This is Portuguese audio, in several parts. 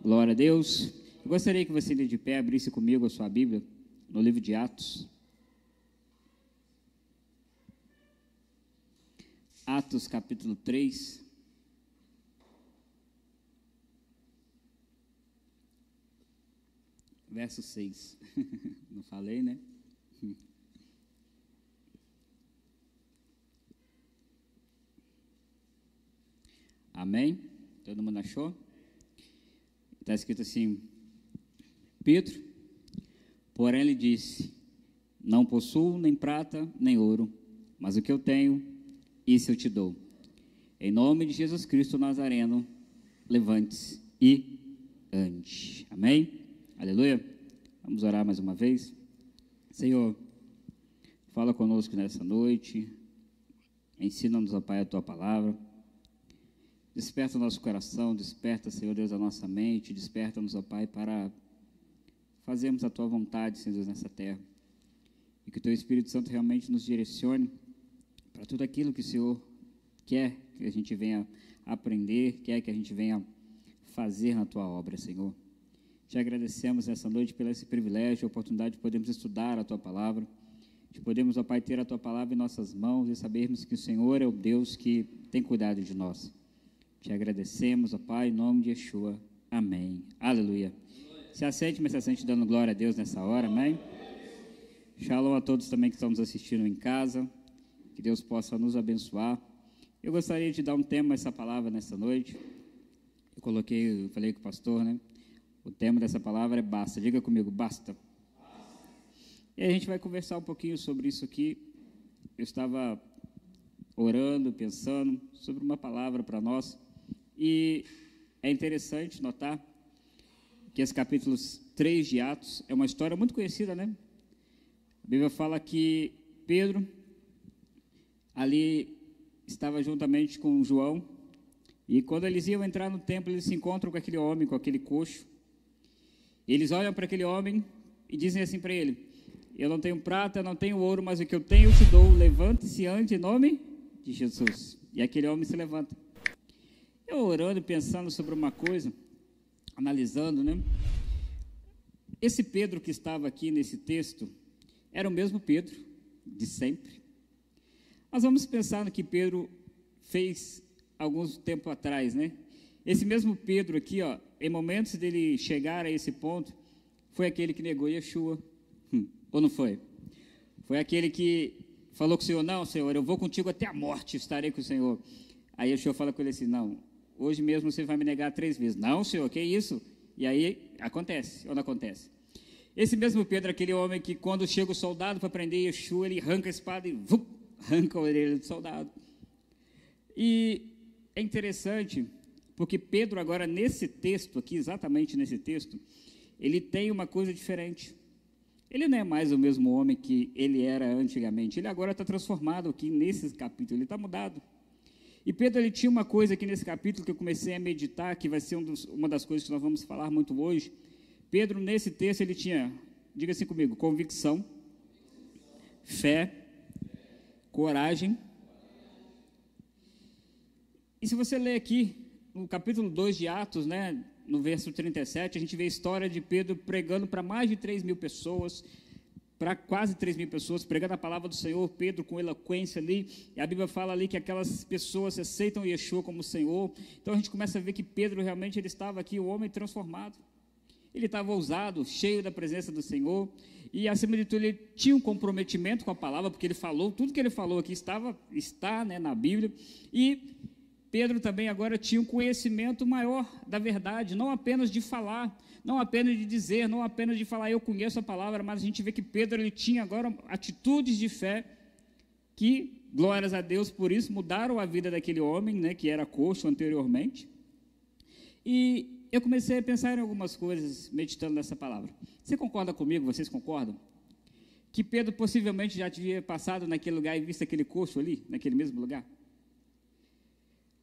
Glória a Deus. Eu gostaria que você, de pé, abrisse comigo a sua Bíblia no livro de Atos. Atos capítulo 3. Verso 6. Não falei, né? Amém? Todo mundo achou? Está escrito assim: Pedro, porém, ele disse: Não possuo nem prata nem ouro, mas o que eu tenho, isso eu te dou. Em nome de Jesus Cristo Nazareno, levante-se e ande. Amém? Aleluia. Vamos orar mais uma vez. Senhor, fala conosco nessa noite. Ensina-nos, ó Pai, a tua palavra. Desperta nosso coração, desperta, Senhor Deus, a nossa mente, desperta-nos, ó Pai, para fazermos a Tua vontade, Senhor Deus, nessa terra. E que o Teu Espírito Santo realmente nos direcione para tudo aquilo que o Senhor quer que a gente venha aprender, quer que a gente venha fazer na Tua obra, Senhor. Te agradecemos nessa noite pelo esse privilégio, a oportunidade de podermos estudar a Tua palavra, de podermos, ó Pai, ter a Tua palavra em nossas mãos e sabermos que o Senhor é o Deus que tem cuidado de nós. Te agradecemos, ó Pai, em nome de Yeshua. Amém. Aleluia. Se assente, mas se assente dando glória a Deus nessa hora, amém? Shalom a todos também que estão nos assistindo em casa. Que Deus possa nos abençoar. Eu gostaria de dar um tema a essa palavra nessa noite. Eu coloquei, eu falei com o pastor, né? O tema dessa palavra é basta. Diga comigo, basta. E a gente vai conversar um pouquinho sobre isso aqui. Eu estava orando, pensando sobre uma palavra para nós. E é interessante notar que esse capítulo 3 de Atos é uma história muito conhecida, né? A Bíblia fala que Pedro ali estava juntamente com João e quando eles iam entrar no templo, eles se encontram com aquele homem, com aquele coxo. Eles olham para aquele homem e dizem assim para ele: Eu não tenho prata, não tenho ouro, mas o que eu tenho eu te dou. Levante-se ante em nome de Jesus. E aquele homem se levanta. Eu orando, pensando sobre uma coisa, analisando, né? Esse Pedro que estava aqui nesse texto era o mesmo Pedro de sempre. Nós vamos pensar no que Pedro fez alguns tempo atrás, né? Esse mesmo Pedro aqui, ó, em momentos dele chegar a esse ponto, foi aquele que negou Yeshua, hum, ou não foi? Foi aquele que falou com o Senhor, não, Senhor, eu vou contigo até a morte, estarei com o Senhor. Aí Yeshua fala com ele assim, não, hoje mesmo você vai me negar três vezes. Não, senhor, que isso? E aí acontece, ou não acontece? Esse mesmo Pedro, aquele homem que quando chega o soldado para prender Yeshua, ele arranca a espada e vup, arranca a orelha do soldado. E é interessante, porque Pedro agora nesse texto aqui, exatamente nesse texto, ele tem uma coisa diferente. Ele não é mais o mesmo homem que ele era antigamente. Ele agora está transformado aqui nesse capítulo, ele está mudado. E Pedro ele tinha uma coisa aqui nesse capítulo que eu comecei a meditar, que vai ser um dos, uma das coisas que nós vamos falar muito hoje. Pedro, nesse texto, ele tinha, diga assim comigo, convicção, fé, coragem. E se você ler aqui, no capítulo 2 de Atos, né, no verso 37, a gente vê a história de Pedro pregando para mais de 3 mil pessoas, para quase 3 mil pessoas, pregando a palavra do Senhor, Pedro com eloquência ali, e a Bíblia fala ali que aquelas pessoas aceitam Yeshua como Senhor, então a gente começa a ver que Pedro realmente ele estava aqui, o homem transformado, ele estava ousado, cheio da presença do Senhor, e acima de tudo ele tinha um comprometimento com a palavra, porque ele falou, tudo que ele falou aqui estava, está né, na Bíblia, e Pedro também agora tinha um conhecimento maior da verdade, não apenas de falar, não apenas de dizer, não apenas de falar eu conheço a palavra, mas a gente vê que Pedro ele tinha agora atitudes de fé que, glórias a Deus por isso, mudaram a vida daquele homem, né, que era coxo anteriormente. E eu comecei a pensar em algumas coisas meditando nessa palavra. Você concorda comigo? Vocês concordam? Que Pedro possivelmente já tinha passado naquele lugar e visto aquele coxo ali, naquele mesmo lugar?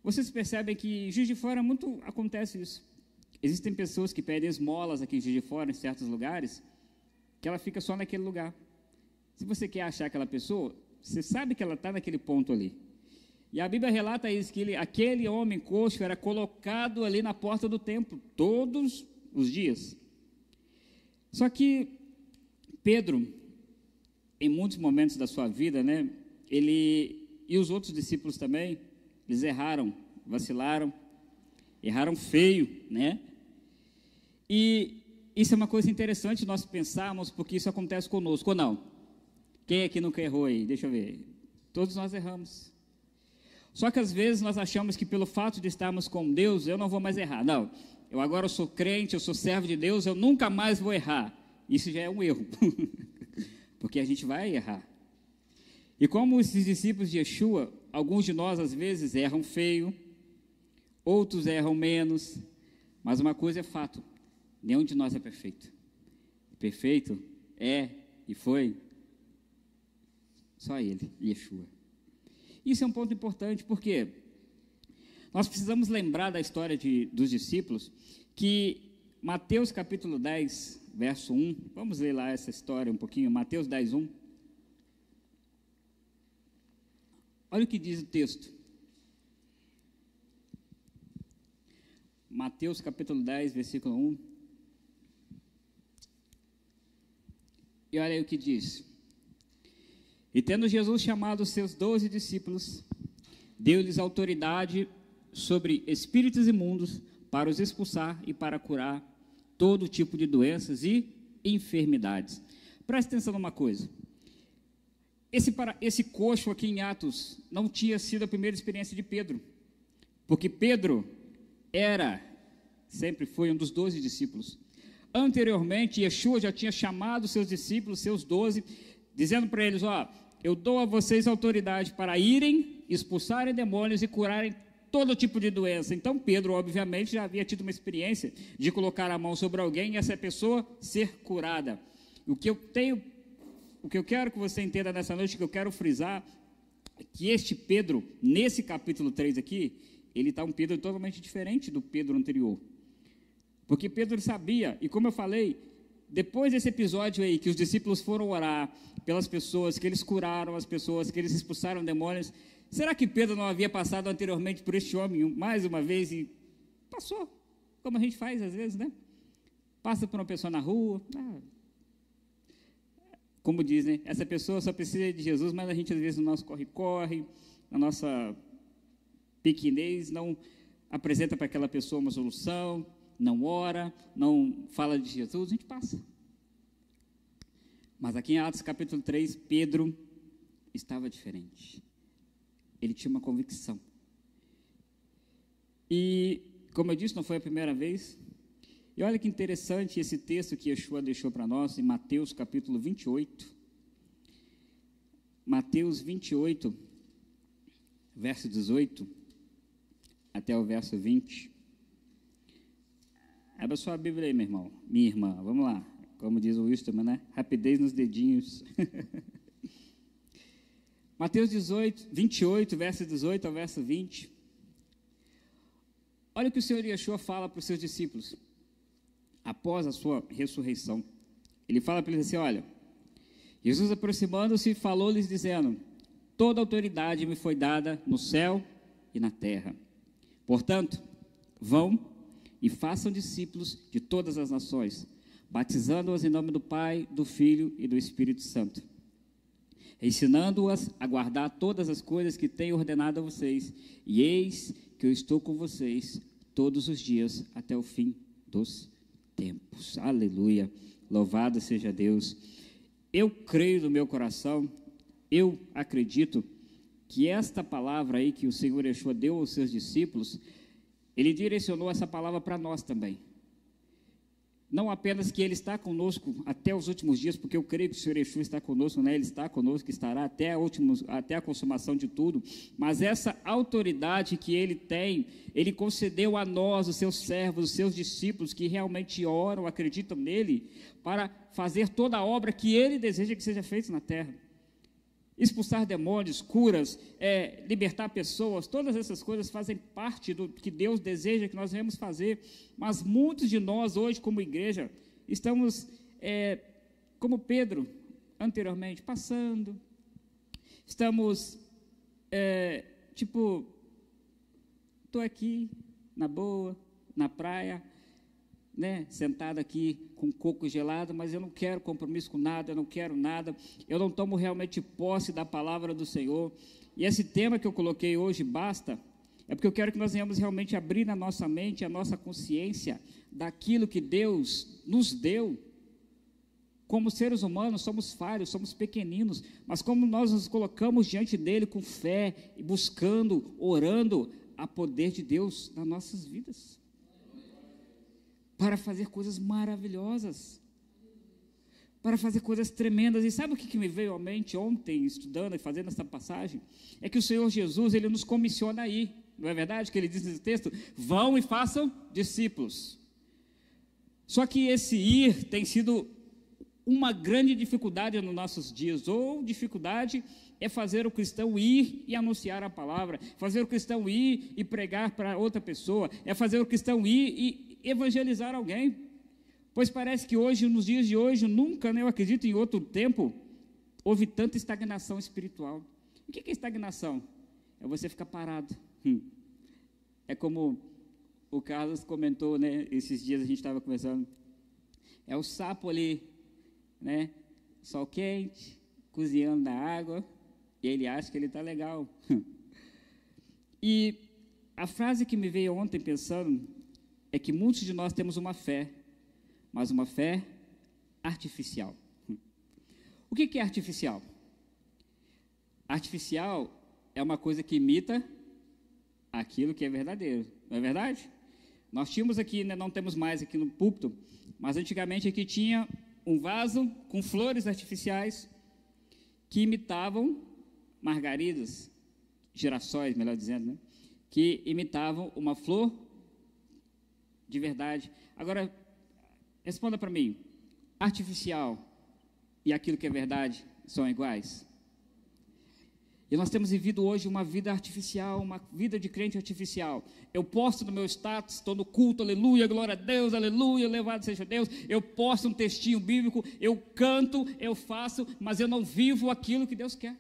Vocês percebem que Juiz de Fora muito acontece isso. Existem pessoas que pedem esmolas aqui em Juiz de Fora, em certos lugares, que ela fica só naquele lugar. Se você quer achar aquela pessoa, você sabe que ela está naquele ponto ali. E a Bíblia relata isso, que ele, aquele homem coxo era colocado ali na porta do templo todos os dias. Só que Pedro, em muitos momentos da sua vida, né, ele e os outros discípulos também, eles erraram, vacilaram, erraram feio, né? E isso é uma coisa interessante nós pensarmos, porque isso acontece conosco, ou não? Quem aqui nunca errou aí? Deixa eu ver. Todos nós erramos. Só que às vezes nós achamos que pelo fato de estarmos com Deus, eu não vou mais errar. Não, eu agora sou crente, eu sou servo de Deus, eu nunca mais vou errar. Isso já é um erro, porque a gente vai errar. E como esses discípulos de Yeshua, alguns de nós às vezes erram feio, outros erram menos, mas uma coisa é fato: nenhum de nós é perfeito. Perfeito é e foi só Ele, Yeshua. Isso é um ponto importante, porque nós precisamos lembrar da história de, dos discípulos, que Mateus capítulo 10, verso 1, vamos ler lá essa história um pouquinho, Mateus 10, 1. Olha o que diz o texto. Mateus capítulo 10, versículo 1. E olha aí o que diz. E tendo Jesus chamado os seus doze discípulos, deu-lhes autoridade sobre espíritos imundos para os expulsar e para curar todo tipo de doenças e enfermidades. Preste atenção numa coisa. Esse, para, esse coxo aqui em Atos não tinha sido a primeira experiência de Pedro, porque Pedro era, sempre foi um dos doze discípulos. Anteriormente, Yeshua já tinha chamado seus discípulos, seus doze, dizendo para eles: Ó, eu dou a vocês autoridade para irem, expulsarem demônios e curarem todo tipo de doença. Então, Pedro, obviamente, já havia tido uma experiência de colocar a mão sobre alguém e essa pessoa ser curada. O que eu tenho, o que eu quero que você entenda nessa noite, que eu quero frisar, é que este Pedro, nesse capítulo 3 aqui, ele está um Pedro totalmente diferente do Pedro anterior. Porque Pedro sabia, e como eu falei, depois desse episódio aí, que os discípulos foram orar pelas pessoas, que eles curaram as pessoas, que eles expulsaram demônios, será que Pedro não havia passado anteriormente por este homem mais uma vez e passou? Como a gente faz às vezes, né? Passa por uma pessoa na rua, ah, como dizem, né? essa pessoa só precisa de Jesus, mas a gente às vezes no nosso corre-corre, na nossa pequenez, não apresenta para aquela pessoa uma solução, não ora, não fala de Jesus, a gente passa. Mas aqui em Atos capítulo 3, Pedro estava diferente. Ele tinha uma convicção. E, como eu disse, não foi a primeira vez. E olha que interessante esse texto que Yeshua deixou para nós em Mateus capítulo 28. Mateus 28, verso 18 até o verso 20. Abra sua Bíblia aí, meu irmão, minha irmã, vamos lá. Como diz o Wilson, né? Rapidez nos dedinhos. Mateus 18, 28, verso 18 ao verso 20. Olha o que o Senhor Yeshua fala para os seus discípulos após a sua ressurreição. Ele fala para eles assim: Olha, Jesus aproximando-se falou-lhes, dizendo: Toda autoridade me foi dada no céu e na terra. Portanto, vão e façam discípulos de todas as nações, batizando-os em nome do Pai, do Filho e do Espírito Santo, ensinando-as a guardar todas as coisas que tenho ordenado a vocês, e eis que eu estou com vocês todos os dias até o fim dos tempos. Aleluia. Louvado seja Deus. Eu creio no meu coração, eu acredito que esta palavra aí que o Senhor Yeshua deu aos seus discípulos ele direcionou essa palavra para nós também. Não apenas que Ele está conosco até os últimos dias, porque eu creio que o Senhor Yeshua está conosco, né? Ele está conosco, estará até a, últimos, até a consumação de tudo, mas essa autoridade que Ele tem, Ele concedeu a nós, os seus servos, os seus discípulos, que realmente oram, acreditam nele, para fazer toda a obra que Ele deseja que seja feita na terra expulsar demônios, curas, é, libertar pessoas, todas essas coisas fazem parte do que Deus deseja que nós venhamos fazer, mas muitos de nós hoje, como igreja, estamos, é, como Pedro, anteriormente, passando, estamos é, tipo, estou aqui, na boa, na praia, né, sentado aqui com coco gelado, mas eu não quero compromisso com nada, eu não quero nada, eu não tomo realmente posse da palavra do Senhor. E esse tema que eu coloquei hoje, basta, é porque eu quero que nós venhamos realmente abrir na nossa mente, a nossa consciência daquilo que Deus nos deu. Como seres humanos, somos falhos, somos pequeninos, mas como nós nos colocamos diante dele com fé, buscando, orando, a poder de Deus nas nossas vidas para fazer coisas maravilhosas, para fazer coisas tremendas. E sabe o que, me veio à mente ontem, estudando e fazendo essa passagem? É que o Senhor Jesus, ele nos comissiona aí, não é verdade? Que ele diz nesse texto: vão e façam discípulos. Só que esse ir tem sido uma grande dificuldade nos nossos dias, ou dificuldade é fazer o cristão ir e anunciar a palavra, fazer o cristão ir e pregar para outra pessoa, é fazer o cristão ir e evangelizar alguém. Pois parece que hoje, nos dias de hoje, nunca, né, eu acredito em outro tempo, houve tanta estagnação espiritual. O que é estagnação? É você ficar parado. Hum. É como o Carlos comentou, né? Esses dias a gente estava conversando. É o sapo ali, né? Sol quente, cozinhando na água, e ele acha que ele está legal. e a frase que me veio ontem pensando é que muitos de nós temos uma fé, mas uma fé artificial. O que é artificial? Artificial é uma coisa que imita aquilo que é verdadeiro, não é verdade? Nós tínhamos aqui, né, não temos mais aqui no púlpito, mas antigamente aqui tinha um vaso com flores artificiais que imitavam margaridas, girassóis, melhor dizendo, né? que imitavam uma flor de verdade. Agora, responda para mim: artificial e aquilo que é verdade são iguais? E nós temos vivido hoje uma vida artificial, uma vida de crente artificial. Eu posto no meu status, estou no culto, aleluia, glória a Deus, aleluia, louvado seja Deus. Eu posto um textinho bíblico, eu canto, eu faço, mas eu não vivo aquilo que Deus quer.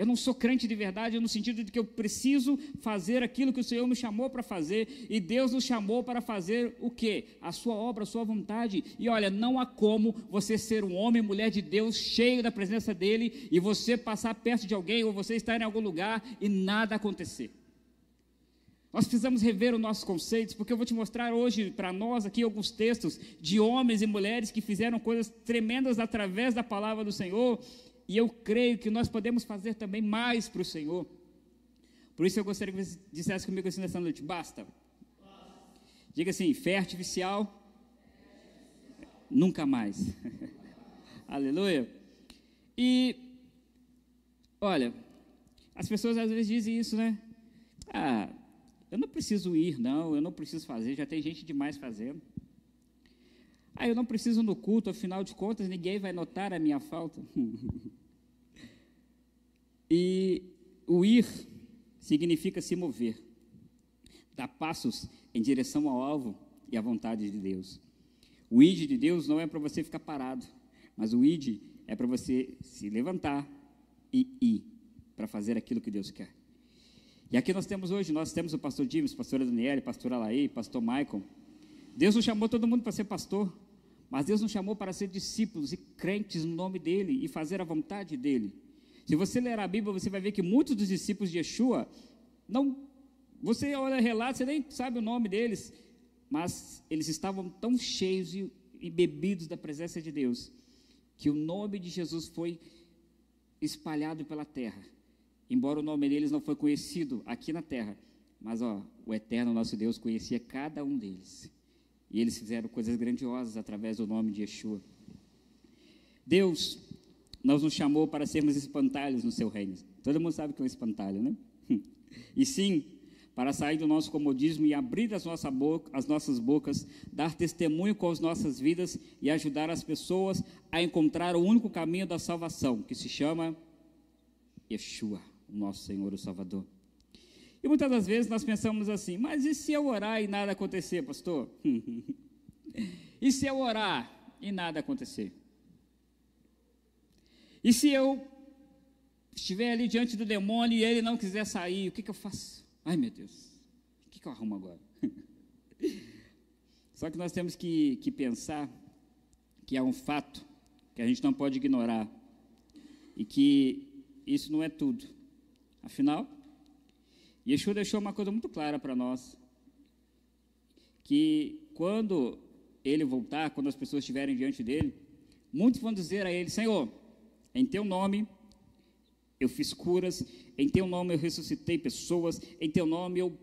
Eu não sou crente de verdade no sentido de que eu preciso fazer aquilo que o Senhor me chamou para fazer e Deus nos chamou para fazer o quê? A sua obra, a sua vontade. E olha, não há como você ser um homem, mulher de Deus, cheio da presença dele e você passar perto de alguém ou você estar em algum lugar e nada acontecer. Nós precisamos rever os nossos conceitos, porque eu vou te mostrar hoje para nós aqui alguns textos de homens e mulheres que fizeram coisas tremendas através da palavra do Senhor e eu creio que nós podemos fazer também mais para o Senhor. Por isso eu gostaria que você dissesse comigo assim nessa noite: basta. Diga assim: fé artificial, nunca mais. Aleluia. E, olha, as pessoas às vezes dizem isso, né? Ah, eu não preciso ir, não, eu não preciso fazer, já tem gente demais fazendo. Ah, eu não preciso no culto, afinal de contas, ninguém vai notar a minha falta. E o ir significa se mover, dar passos em direção ao alvo e à vontade de Deus. O id de Deus não é para você ficar parado, mas o id é para você se levantar e ir para fazer aquilo que Deus quer. E aqui nós temos hoje, nós temos o pastor James, pastora Daniele, pastor Alaí, pastor Michael. Deus não chamou todo mundo para ser pastor, mas Deus nos chamou para ser discípulos e crentes no nome dele e fazer a vontade dele. Se você ler a Bíblia, você vai ver que muitos dos discípulos de Yeshua não. Você olha relatos, você nem sabe o nome deles, mas eles estavam tão cheios e, e bebidos da presença de Deus, que o nome de Jesus foi espalhado pela terra. Embora o nome deles não foi conhecido aqui na terra, mas ó, o eterno nosso Deus conhecia cada um deles. E eles fizeram coisas grandiosas através do nome de Yeshua. Deus nos nos chamou para sermos espantalhos no seu reino. Todo mundo sabe que é um espantalho, né? E sim, para sair do nosso comodismo e abrir as, boca, as nossas bocas, dar testemunho com as nossas vidas e ajudar as pessoas a encontrar o único caminho da salvação, que se chama Yeshua, o nosso Senhor, o Salvador. E muitas das vezes nós pensamos assim, mas e se eu orar e nada acontecer, pastor? e se eu orar e nada acontecer? E se eu estiver ali diante do demônio e ele não quiser sair, o que, que eu faço? Ai, meu Deus, o que, que eu arrumo agora? Só que nós temos que, que pensar que é um fato que a gente não pode ignorar e que isso não é tudo. Afinal, Yeshua deixou uma coisa muito clara para nós, que quando ele voltar, quando as pessoas estiverem diante dele, muitos vão dizer a ele, Senhor, em teu nome eu fiz curas, em teu nome eu ressuscitei pessoas, em teu nome eu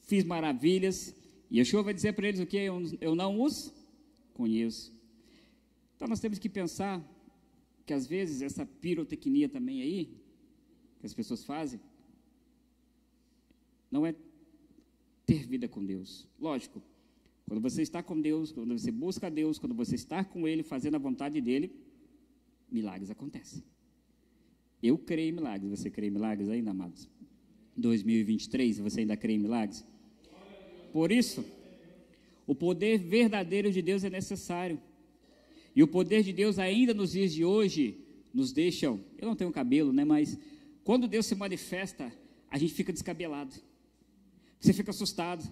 fiz maravilhas. E Yeshua vai dizer para eles o que? Eu, eu não os conheço. Então nós temos que pensar que às vezes essa pirotecnia também aí, que as pessoas fazem, não é ter vida com Deus. Lógico, quando você está com Deus, quando você busca Deus, quando você está com Ele, fazendo a vontade dEle, milagres acontecem. Eu creio em milagres. Você crê em milagres ainda, amados? 2023, você ainda crê em milagres? Por isso, o poder verdadeiro de Deus é necessário. E o poder de Deus ainda nos dias de hoje nos deixam, eu não tenho cabelo, né, mas quando Deus se manifesta, a gente fica descabelado. Você fica assustado.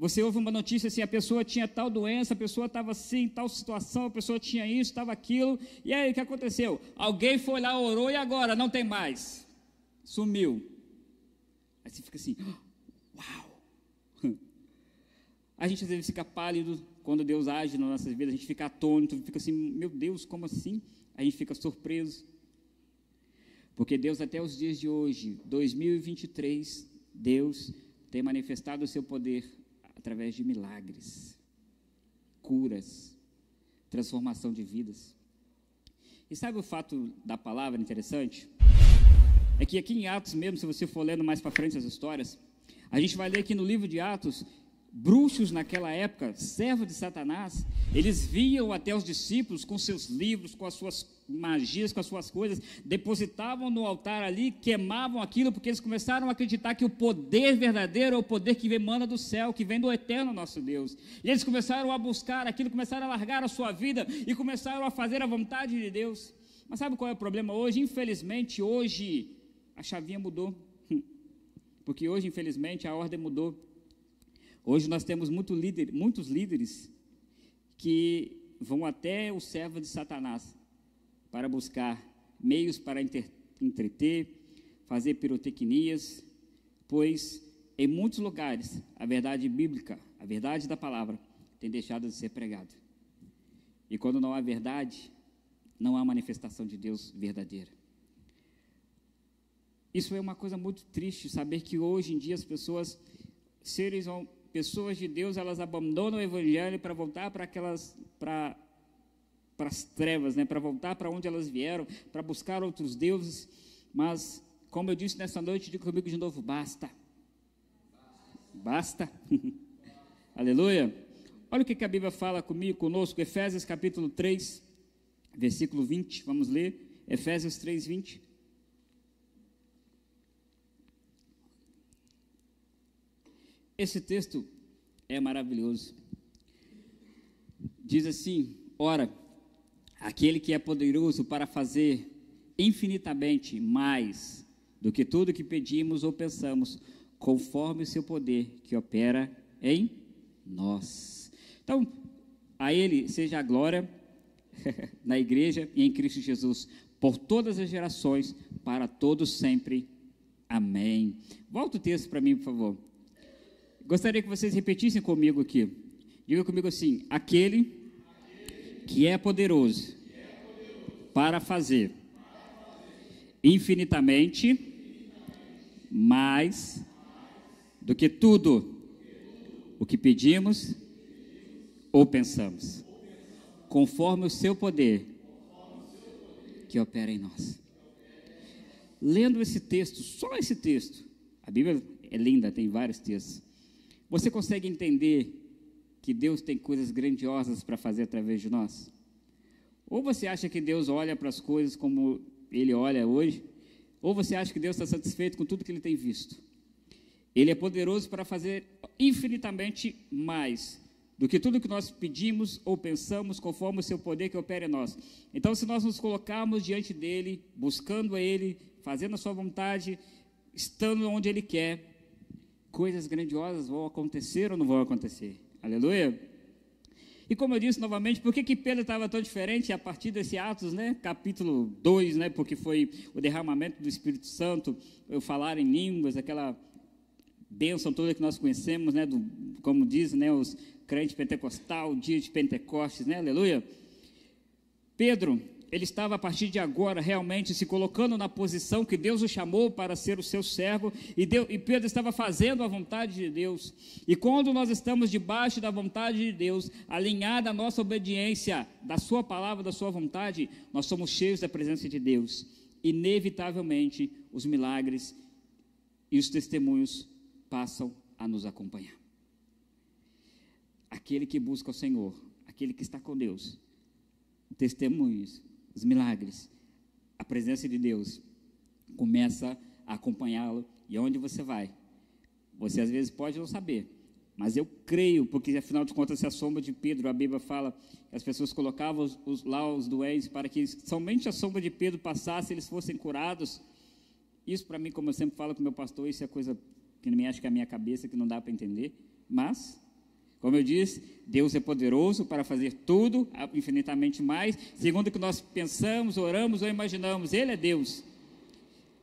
Você ouve uma notícia assim, a pessoa tinha tal doença, a pessoa estava assim, tal situação, a pessoa tinha isso, estava aquilo. E aí o que aconteceu? Alguém foi lá, orou e agora não tem mais. Sumiu. Aí você fica assim, uau. A gente às vezes fica pálido quando Deus age nas nossas vidas, a gente fica atônito, fica assim, meu Deus, como assim? A gente fica surpreso. Porque Deus até os dias de hoje, 2023, Deus tem manifestado o seu poder através de milagres, curas, transformação de vidas. E sabe o fato da palavra interessante? É que aqui em Atos mesmo, se você for lendo mais para frente as histórias, a gente vai ler que no livro de Atos bruxos naquela época, servos de Satanás, eles viam até os discípulos com seus livros, com as suas magias, com as suas coisas, depositavam no altar ali, queimavam aquilo, porque eles começaram a acreditar que o poder verdadeiro é o poder que emana do céu, que vem do eterno nosso Deus. E eles começaram a buscar aquilo, começaram a largar a sua vida e começaram a fazer a vontade de Deus. Mas sabe qual é o problema hoje? Infelizmente, hoje a chavinha mudou. Porque hoje, infelizmente, a ordem mudou. Hoje nós temos muito líder, muitos líderes que vão até o servo de Satanás para buscar meios para entreter, fazer pirotecnias, pois em muitos lugares a verdade bíblica, a verdade da palavra, tem deixado de ser pregada. E quando não há verdade, não há manifestação de Deus verdadeira. Isso é uma coisa muito triste, saber que hoje em dia as pessoas, seres pessoas de Deus, elas abandonam o evangelho para voltar para aquelas para para as trevas, né, para voltar para onde elas vieram, para buscar outros deuses, mas como eu disse nessa noite, digo comigo de novo, basta. Basta. Aleluia. Olha o que a Bíblia fala comigo, conosco, Efésios capítulo 3, versículo 20. Vamos ler Efésios 3, 20. Esse texto é maravilhoso. Diz assim: Ora, aquele que é poderoso para fazer infinitamente mais do que tudo que pedimos ou pensamos, conforme o seu poder que opera em nós. Então, a Ele seja a glória na igreja e em Cristo Jesus, por todas as gerações, para todos sempre. Amém. Volta o texto para mim, por favor. Gostaria que vocês repetissem comigo aqui. Diga comigo assim: aquele que é poderoso para fazer infinitamente mais do que tudo o que pedimos ou pensamos, conforme o seu poder que opera em nós. Lendo esse texto, só esse texto, a Bíblia é linda, tem vários textos. Você consegue entender que Deus tem coisas grandiosas para fazer através de nós? Ou você acha que Deus olha para as coisas como Ele olha hoje? Ou você acha que Deus está satisfeito com tudo que Ele tem visto? Ele é poderoso para fazer infinitamente mais do que tudo que nós pedimos ou pensamos, conforme o seu poder que opera em nós. Então, se nós nos colocarmos diante dele, buscando a ele, fazendo a sua vontade, estando onde ele quer, coisas grandiosas vão acontecer ou não vão acontecer. Aleluia. E como eu disse novamente, por que, que Pedro estava tão diferente a partir desse Atos, né? capítulo 2, né? porque foi o derramamento do Espírito Santo, eu falar em línguas, aquela bênção toda que nós conhecemos, né? Do, como diz né? os crente pentecostal, dia de Pentecostes, né? Aleluia. Pedro, ele estava a partir de agora realmente se colocando na posição que Deus o chamou para ser o seu servo, e, Deus, e, Pedro estava fazendo a vontade de Deus. E quando nós estamos debaixo da vontade de Deus, alinhada a nossa obediência da Sua palavra, da Sua vontade, nós somos cheios da presença de Deus. Inevitavelmente, os milagres e os testemunhos passam a nos acompanhar aquele que busca o Senhor, aquele que está com Deus, testemunhos, os milagres, a presença de Deus começa a acompanhá-lo e onde você vai. Você às vezes pode não saber, mas eu creio, porque afinal de contas, se a sombra de Pedro, a Bíblia fala que as pessoas colocavam os, os, lá os doentes para que somente a sombra de Pedro passasse, eles fossem curados. Isso para mim, como eu sempre falo com meu pastor, isso é coisa que me acha que é a minha cabeça, que não dá para entender, mas como eu disse, Deus é poderoso para fazer tudo, infinitamente mais, segundo o que nós pensamos, oramos ou imaginamos. Ele é Deus.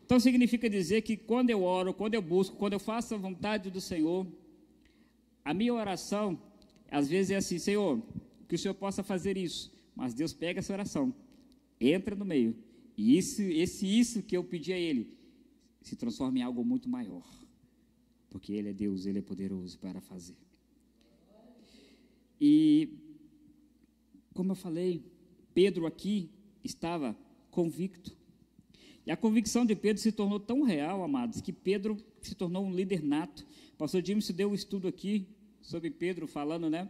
Então significa dizer que quando eu oro, quando eu busco, quando eu faço a vontade do Senhor, a minha oração, às vezes é assim: Senhor, que o Senhor possa fazer isso. Mas Deus pega essa oração, entra no meio, e isso, esse isso que eu pedi a Ele se transforma em algo muito maior, porque Ele é Deus, Ele é poderoso para fazer. E, como eu falei, Pedro aqui estava convicto. E a convicção de Pedro se tornou tão real, amados, que Pedro se tornou um líder nato. O pastor James deu um estudo aqui sobre Pedro, falando, né?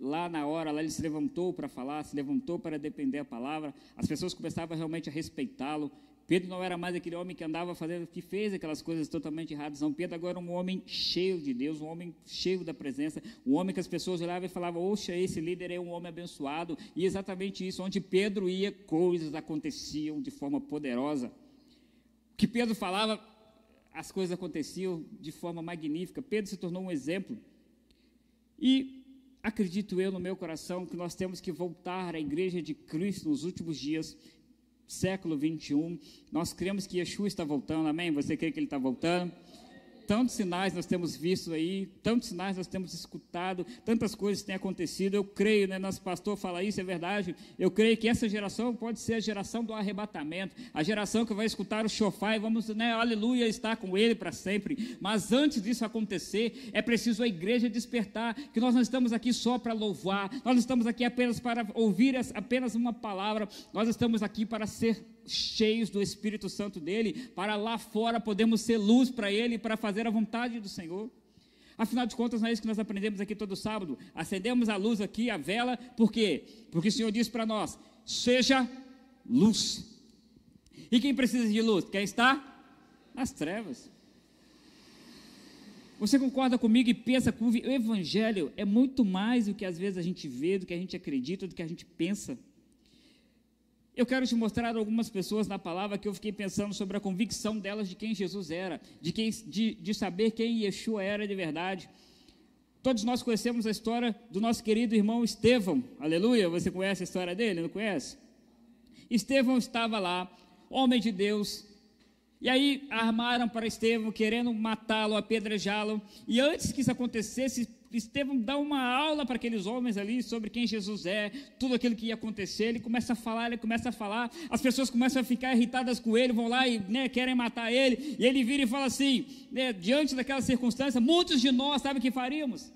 Lá na hora, lá ele se levantou para falar, se levantou para depender a palavra. As pessoas começavam realmente a respeitá-lo. Pedro não era mais aquele homem que andava fazendo, que fez aquelas coisas totalmente erradas. Não, Pedro agora era um homem cheio de Deus, um homem cheio da presença, um homem que as pessoas olhavam e falavam: Oxa, esse líder é um homem abençoado. E exatamente isso, onde Pedro ia, coisas aconteciam de forma poderosa. O que Pedro falava, as coisas aconteciam de forma magnífica. Pedro se tornou um exemplo. E acredito eu no meu coração que nós temos que voltar à igreja de Cristo nos últimos dias século 21. Nós cremos que Yeshua está voltando, amém? Você crê que ele está voltando? Tantos sinais nós temos visto aí, tantos sinais nós temos escutado, tantas coisas têm acontecido. Eu creio, né, nosso pastor fala isso, é verdade. Eu creio que essa geração pode ser a geração do arrebatamento, a geração que vai escutar o chofar e vamos, né, aleluia, estar com ele para sempre. Mas antes disso acontecer, é preciso a igreja despertar, que nós não estamos aqui só para louvar, nós não estamos aqui apenas para ouvir apenas uma palavra, nós estamos aqui para ser cheios do Espírito Santo dele, para lá fora podemos ser luz para ele, para fazer a vontade do Senhor. Afinal de contas, não é isso que nós aprendemos aqui todo sábado. Acendemos a luz aqui, a vela, por quê? Porque o Senhor disse para nós: seja luz. E quem precisa de luz? Quem está nas trevas. Você concorda comigo e pensa que o Evangelho é muito mais do que às vezes a gente vê, do que a gente acredita, do que a gente pensa. Eu quero te mostrar algumas pessoas na palavra que eu fiquei pensando sobre a convicção delas de quem Jesus era, de, quem, de, de saber quem Yeshua era de verdade. Todos nós conhecemos a história do nosso querido irmão Estevão, aleluia. Você conhece a história dele? Não conhece? Estevão estava lá, homem de Deus, e aí armaram para Estevão, querendo matá-lo, apedrejá-lo. E antes que isso acontecesse, Estevão dá uma aula para aqueles homens ali sobre quem Jesus é, tudo aquilo que ia acontecer. Ele começa a falar, ele começa a falar. As pessoas começam a ficar irritadas com ele, vão lá e né, querem matar ele. E ele vira e fala assim: né, diante daquela circunstância, muitos de nós sabem o que faríamos.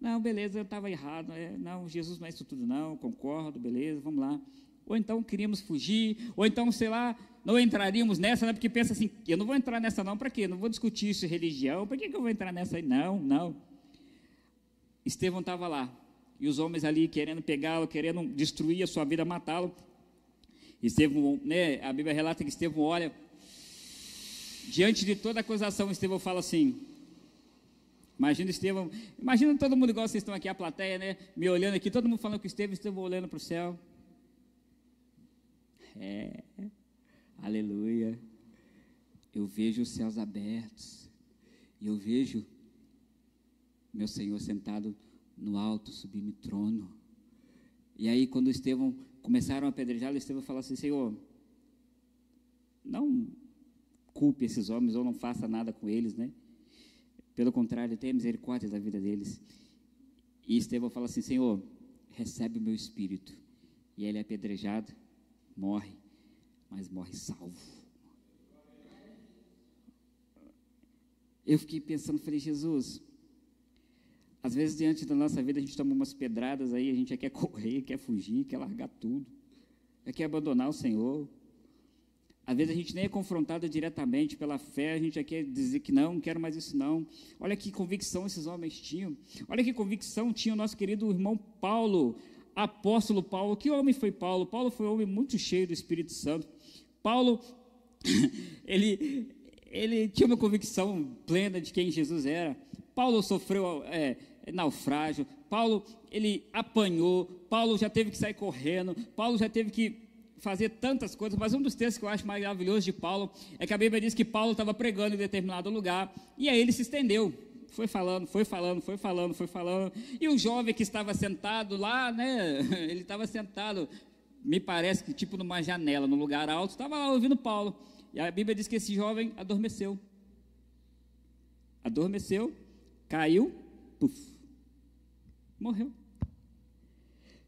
Não, beleza, eu estava errado. É, não, Jesus não é isso tudo, não. Concordo, beleza, vamos lá. Ou então queríamos fugir, ou então, sei lá, não entraríamos nessa, né? Porque pensa assim: eu não vou entrar nessa, não, para quê? Não vou discutir isso religião, para que, que eu vou entrar nessa aí? Não, não. Estevão estava lá, e os homens ali querendo pegá-lo, querendo destruir a sua vida, matá-lo. Estevão, né, a Bíblia relata que Estevão olha, diante de toda acusação, Estevão fala assim: Imagina Estevão, imagina todo mundo igual vocês estão aqui, a plateia, né? Me olhando aqui, todo mundo falando que Estevão, Estevão olhando para o céu. É, aleluia. Eu vejo os céus abertos, e eu vejo meu Senhor sentado no alto, sublime trono. E aí, quando Estevão começaram a apedrejar, Estevão falou assim: Senhor, não culpe esses homens ou não faça nada com eles, né? Pelo contrário, tenha misericórdia da vida deles. E Estevão fala assim: Senhor, recebe o meu espírito. E ele é apedrejado, morre, mas morre salvo. Eu fiquei pensando, falei, Jesus, às vezes diante da nossa vida a gente toma umas pedradas aí, a gente quer correr, quer fugir, quer largar tudo, quer abandonar o Senhor. Às vezes a gente nem é confrontado diretamente pela fé, a gente quer dizer que não, não quero mais isso não. Olha que convicção esses homens tinham. Olha que convicção tinha o nosso querido irmão Paulo, apóstolo Paulo. Que homem foi Paulo? Paulo foi um homem muito cheio do Espírito Santo. Paulo, ele, ele tinha uma convicção plena de quem Jesus era. Paulo sofreu é, naufrágio. Paulo, ele apanhou. Paulo já teve que sair correndo. Paulo já teve que fazer tantas coisas, mas um dos textos que eu acho maravilhoso de Paulo é que a Bíblia diz que Paulo estava pregando em determinado lugar e aí ele se estendeu. Foi falando, foi falando, foi falando, foi falando. E o jovem que estava sentado lá, né? Ele estava sentado, me parece que tipo numa janela, num lugar alto, estava lá ouvindo Paulo. E a Bíblia diz que esse jovem adormeceu. Adormeceu, caiu, puf, morreu.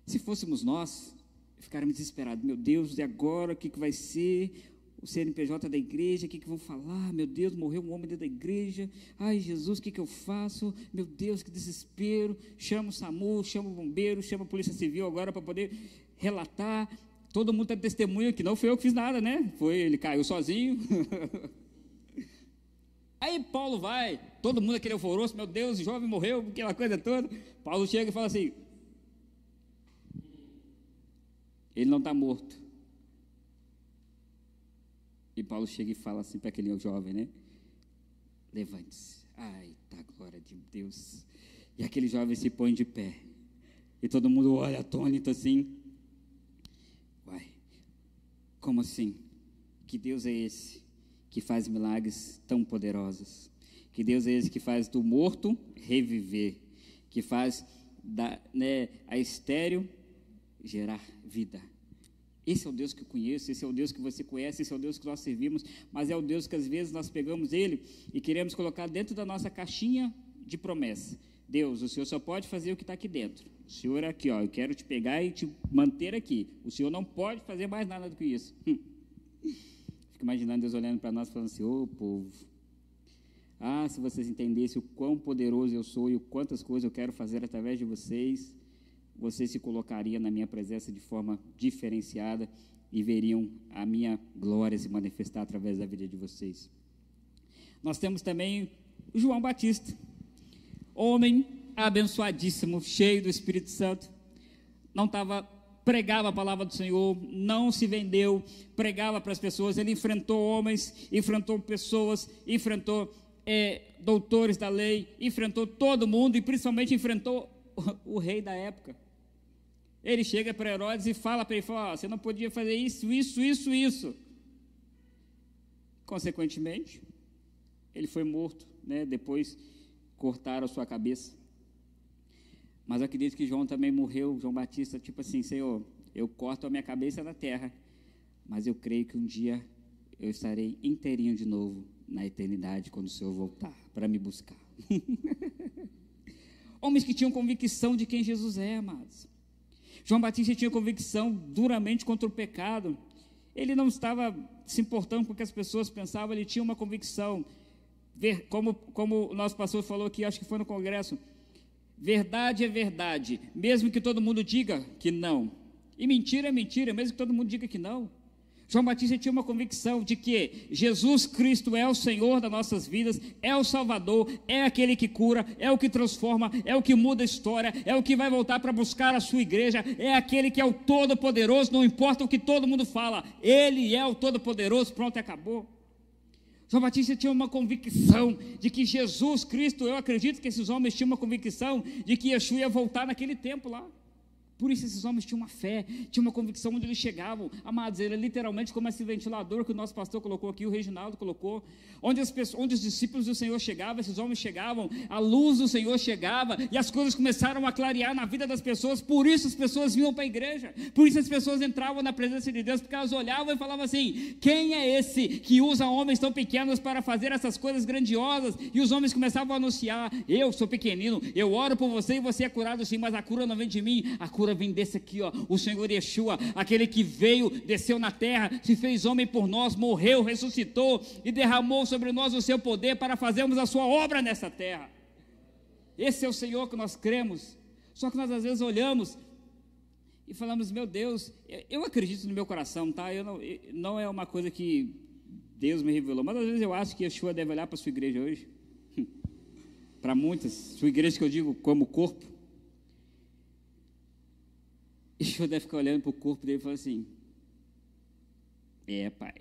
Se fôssemos nós, ficaram desesperados. Meu Deus, e agora o que, que vai ser? O CNPJ da igreja, o que, que vão falar? Meu Deus, morreu um homem dentro da igreja. Ai, Jesus, o que, que eu faço? Meu Deus, que desespero. Chama o SAMU, chama o bombeiro, chama a Polícia Civil agora para poder relatar. Todo mundo está testemunha que não foi eu que fiz nada, né? Foi, ele caiu sozinho. Aí Paulo vai, todo mundo aquele alvoroço, meu Deus, o jovem morreu, aquela coisa toda. Paulo chega e fala assim: Ele não está morto. E Paulo chega e fala assim para aquele jovem, né? Levante-se. Ai, tá glória de Deus. E aquele jovem se põe de pé. E todo mundo olha atônito assim. Uai, como assim? Que Deus é esse que faz milagres tão poderosos? Que Deus é esse que faz do morto reviver? Que faz da, né, a estéreo gerar vida. Esse é o Deus que eu conheço, esse é o Deus que você conhece, esse é o Deus que nós servimos, mas é o Deus que às vezes nós pegamos ele e queremos colocar dentro da nossa caixinha de promessa. Deus, o Senhor só pode fazer o que está aqui dentro. O Senhor é aqui, ó, eu quero te pegar e te manter aqui. O Senhor não pode fazer mais nada do que isso. Fico imaginando Deus olhando para nós falando assim, ô oh, povo, ah, se vocês entendessem o quão poderoso eu sou e o quantas coisas eu quero fazer através de vocês, vocês se colocariam na minha presença de forma diferenciada e veriam a minha glória se manifestar através da vida de vocês. Nós temos também João Batista, homem abençoadíssimo, cheio do Espírito Santo, não estava pregava a palavra do Senhor, não se vendeu, pregava para as pessoas, ele enfrentou homens, enfrentou pessoas, enfrentou é, doutores da lei, enfrentou todo mundo e principalmente enfrentou o, o rei da época. Ele chega para Herodes e fala para ele: fala, você não podia fazer isso, isso, isso, isso. Consequentemente, ele foi morto, né? depois cortaram a sua cabeça. Mas acredito que João também morreu, João Batista, tipo assim: Senhor, eu corto a minha cabeça da terra, mas eu creio que um dia eu estarei inteirinho de novo na eternidade quando o Senhor voltar para me buscar. Homens que tinham convicção de quem Jesus é, amados. João Batista tinha convicção duramente contra o pecado. Ele não estava se importando com o que as pessoas pensavam, ele tinha uma convicção. Como, como o nosso pastor falou aqui, acho que foi no congresso, verdade é verdade, mesmo que todo mundo diga que não. E mentira é mentira, mesmo que todo mundo diga que não. João Batista tinha uma convicção de que Jesus Cristo é o Senhor das nossas vidas, é o Salvador, é aquele que cura, é o que transforma, é o que muda a história, é o que vai voltar para buscar a sua igreja, é aquele que é o Todo-Poderoso, não importa o que todo mundo fala, Ele é o Todo-Poderoso, pronto, acabou. João Batista tinha uma convicção de que Jesus Cristo, eu acredito que esses homens tinham uma convicção de que Yeshua ia voltar naquele tempo lá. Por isso esses homens tinham uma fé, tinham uma convicção onde eles chegavam. Amados, é literalmente como esse ventilador que o nosso pastor colocou aqui, o Reginaldo colocou. Onde, as pessoas, onde os discípulos do Senhor chegavam, esses homens chegavam, a luz do Senhor chegava e as coisas começaram a clarear na vida das pessoas. Por isso as pessoas vinham para a igreja. Por isso as pessoas entravam na presença de Deus, porque elas olhavam e falavam assim: quem é esse que usa homens tão pequenos para fazer essas coisas grandiosas? E os homens começavam a anunciar: eu sou pequenino, eu oro por você e você é curado sim, mas a cura não vem de mim, a cura vem desse aqui, ó, o Senhor Yeshua, aquele que veio, desceu na terra, se fez homem por nós, morreu, ressuscitou e derramou sobre nós o seu poder para fazermos a sua obra nessa terra. Esse é o Senhor que nós cremos. Só que nós às vezes olhamos e falamos, meu Deus, eu acredito no meu coração, tá? Eu não, não é uma coisa que Deus me revelou, mas às vezes eu acho que Yeshua deve olhar para a sua igreja hoje. para muitas, sua igreja que eu digo como corpo, e deve ficar olhando para o corpo dele e falar assim: É, pai,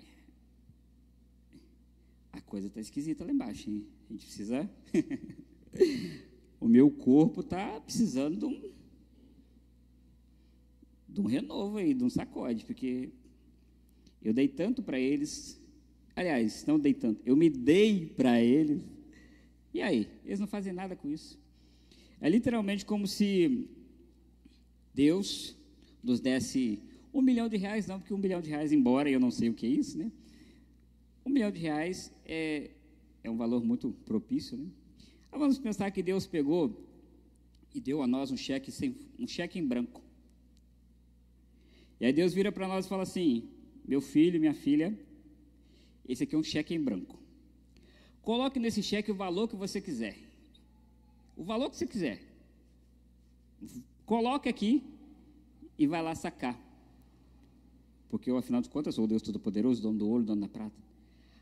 a coisa está esquisita lá embaixo, hein? A gente precisa. o meu corpo está precisando de um, de um renovo aí, de um sacode, porque eu dei tanto para eles. Aliás, não dei tanto, eu me dei para eles. E aí? Eles não fazem nada com isso. É literalmente como se Deus nos desse um milhão de reais, não, porque um milhão de reais, embora eu não sei o que é isso, né? Um milhão de reais é, é um valor muito propício, né? Mas vamos pensar que Deus pegou e deu a nós um cheque, sem, um cheque em branco. E aí Deus vira para nós e fala assim: meu filho, minha filha, esse aqui é um cheque em branco. Coloque nesse cheque o valor que você quiser. O valor que você quiser. Coloque aqui e vai lá sacar. Porque eu, afinal de contas, sou o Deus Todo-Poderoso, dono do ouro, dono da prata.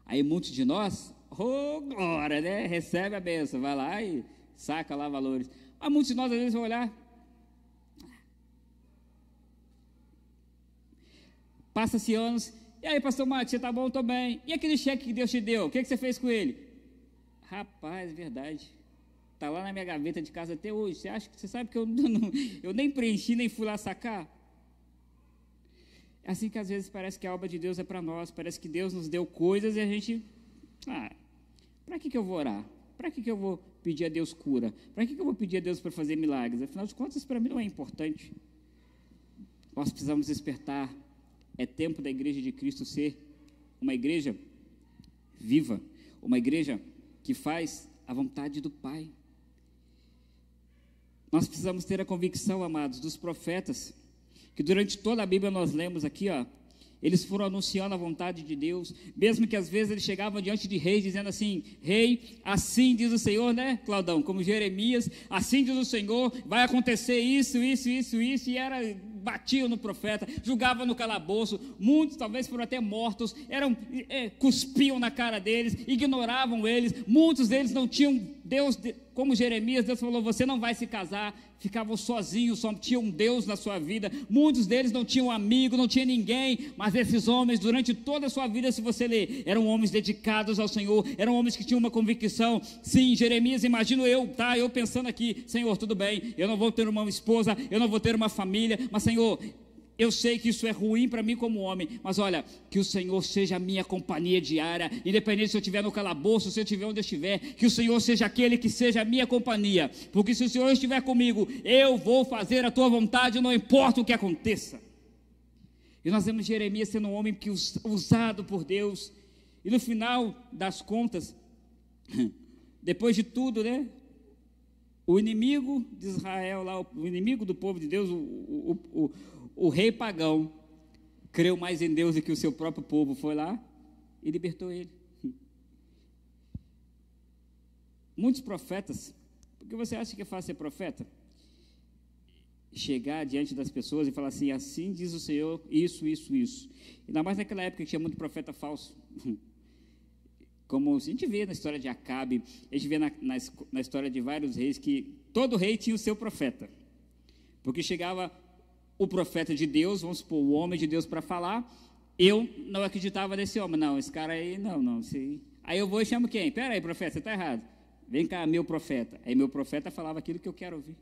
Aí muitos de nós, oh glória, né? Recebe a benção, vai lá e saca lá valores. Mas muitos de nós às vezes vão olhar. Passa-se anos, e aí, pastor Mate, você tá bom? Estou bem. E aquele cheque que Deus te deu, o que, que você fez com ele? Rapaz, é verdade. Está lá na minha gaveta de casa até hoje. Você acha que você sabe que eu, não, eu nem preenchi, nem fui lá sacar? Assim que às vezes parece que a obra de Deus é para nós, parece que Deus nos deu coisas e a gente. Ah, para que, que eu vou orar? Para que, que eu vou pedir a Deus cura? Para que, que eu vou pedir a Deus para fazer milagres? Afinal de contas, para mim não é importante. Nós precisamos despertar. É tempo da igreja de Cristo ser uma igreja viva, uma igreja que faz a vontade do Pai. Nós precisamos ter a convicção, amados, dos profetas, que durante toda a Bíblia nós lemos aqui, ó, eles foram anunciando a vontade de Deus, mesmo que às vezes eles chegavam diante de reis dizendo assim: Rei, assim diz o Senhor, né, Claudão? Como Jeremias, assim diz o Senhor, vai acontecer isso, isso, isso, isso, e era batiam no profeta, julgavam no calabouço, muitos talvez foram até mortos, eram é, cuspiam na cara deles, ignoravam eles, muitos deles não tinham Deus, como Jeremias, Deus falou: você não vai se casar, ficavam sozinhos, só tinha um Deus na sua vida. Muitos deles não tinham amigo, não tinha ninguém, mas esses homens, durante toda a sua vida, se você ler, eram homens dedicados ao Senhor, eram homens que tinham uma convicção. Sim, Jeremias, imagino eu, tá? Eu pensando aqui, Senhor, tudo bem, eu não vou ter uma esposa, eu não vou ter uma família, mas Senhor, eu sei que isso é ruim para mim como homem, mas olha, que o Senhor seja a minha companhia diária, independente se eu estiver no calabouço, se eu estiver onde eu estiver, que o Senhor seja aquele que seja a minha companhia, porque se o Senhor estiver comigo, eu vou fazer a tua vontade, não importa o que aconteça. E nós vemos Jeremias sendo um homem que usado por Deus, e no final das contas, depois de tudo, né? O inimigo de Israel, lá, o inimigo do povo de Deus, o, o, o, o rei pagão, creu mais em Deus do que o seu próprio povo, foi lá e libertou ele. Muitos profetas, porque você acha que é fácil ser profeta? Chegar diante das pessoas e falar assim: assim diz o Senhor, isso, isso, isso. Ainda mais naquela época que tinha muito profeta falso. Como a gente vê na história de Acabe, a gente vê na, na, na história de vários reis que todo rei tinha o seu profeta. Porque chegava o profeta de Deus, vamos supor, o homem de Deus para falar, eu não acreditava nesse homem. Não, esse cara aí, não, não. Esse... Aí eu vou e chamo quem? Pera aí, profeta, você está errado. Vem cá, meu profeta. Aí meu profeta falava aquilo que eu quero ouvir.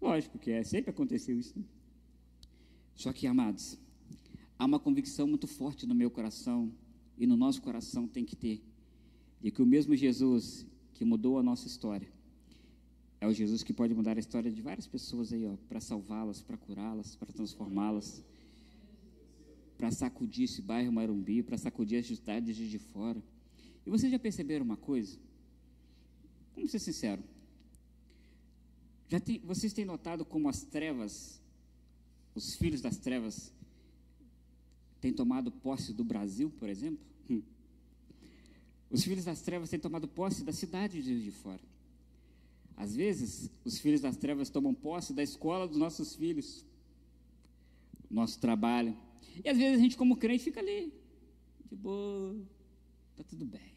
Lógico que é, sempre aconteceu isso. Né? Só que, amados, há uma convicção muito forte no meu coração e no nosso coração tem que ter de que o mesmo Jesus que mudou a nossa história é o Jesus que pode mudar a história de várias pessoas aí, ó, para salvá-las, para curá-las, para transformá-las, para sacudir esse bairro Marumbi, para sacudir as cidades de fora. E vocês já perceberam uma coisa? Vamos ser sinceros. Já tem, vocês têm notado como as trevas, os filhos das trevas, têm tomado posse do Brasil, por exemplo? Hum. Os filhos das trevas têm tomado posse da cidade de, de fora. Às vezes, os filhos das trevas tomam posse da escola dos nossos filhos, nosso trabalho. E às vezes a gente, como crente, fica ali, de boa, tá tudo bem.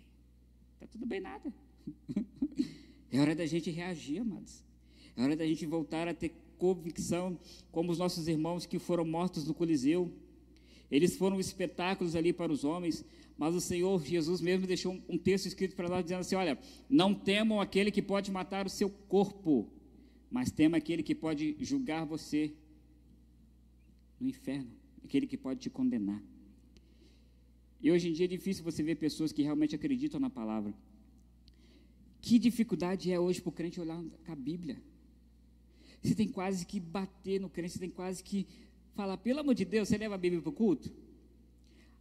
Tá tudo bem nada. É hora da gente reagir, amados. É hora da gente voltar a ter convicção, como os nossos irmãos que foram mortos no Coliseu. Eles foram espetáculos ali para os homens, mas o Senhor Jesus mesmo deixou um texto escrito para nós dizendo assim: Olha, não temam aquele que pode matar o seu corpo, mas temam aquele que pode julgar você no inferno, aquele que pode te condenar. E hoje em dia é difícil você ver pessoas que realmente acreditam na palavra. Que dificuldade é hoje para o crente olhar a Bíblia? Você tem quase que bater no crente, você tem quase que falar, pelo amor de Deus, você leva a Bíblia para o culto?